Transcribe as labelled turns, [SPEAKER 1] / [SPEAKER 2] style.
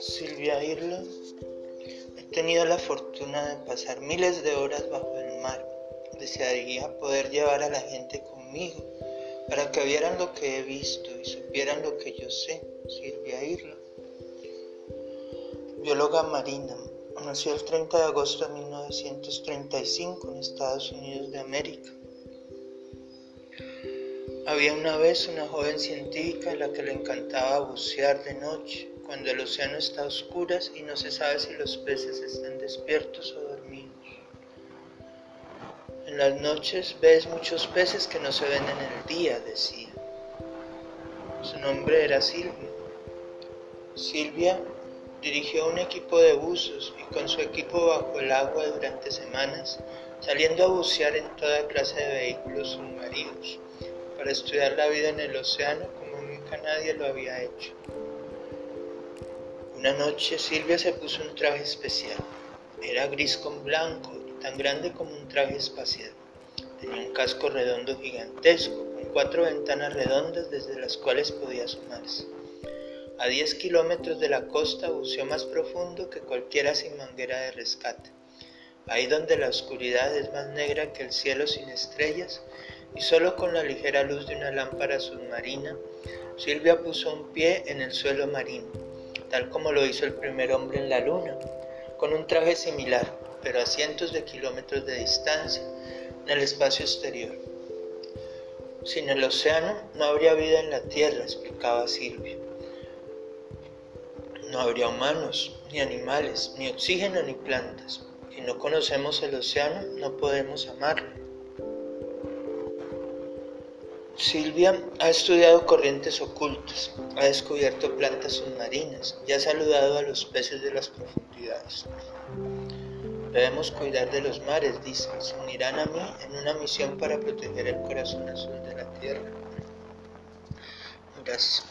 [SPEAKER 1] Silvia Irla, he tenido la fortuna de pasar miles de horas bajo el mar. Desearía poder llevar a la gente conmigo para que vieran lo que he visto y supieran lo que yo sé. Silvia Irla, bióloga marina, nació el 30 de agosto de 1935 en Estados Unidos de América. Había una vez una joven científica a la que le encantaba bucear de noche, cuando el océano está a oscuras y no se sabe si los peces están despiertos o dormidos. En las noches ves muchos peces que no se ven en el día, decía. Su nombre era Silvia. Silvia dirigió un equipo de buzos y con su equipo bajo el agua durante semanas, saliendo a bucear en toda clase de vehículos submarinos para estudiar la vida en el océano como nunca nadie lo había hecho. Una noche Silvia se puso un traje especial. Era gris con blanco y tan grande como un traje espacial. Tenía un casco redondo gigantesco, con cuatro ventanas redondas desde las cuales podía asomarse. A 10 kilómetros de la costa buceó más profundo que cualquiera sin manguera de rescate. Ahí donde la oscuridad es más negra que el cielo sin estrellas, y solo con la ligera luz de una lámpara submarina, Silvia puso un pie en el suelo marino, tal como lo hizo el primer hombre en la luna, con un traje similar, pero a cientos de kilómetros de distancia, en el espacio exterior. Sin el océano no habría vida en la Tierra, explicaba Silvia. No habría humanos, ni animales, ni oxígeno, ni plantas. Si no conocemos el océano, no podemos amarlo. Silvia ha estudiado corrientes ocultas, ha descubierto plantas submarinas y ha saludado a los peces de las profundidades. Debemos cuidar de los mares, dice, se unirán a mí en una misión para proteger el corazón azul de la tierra. Gracias.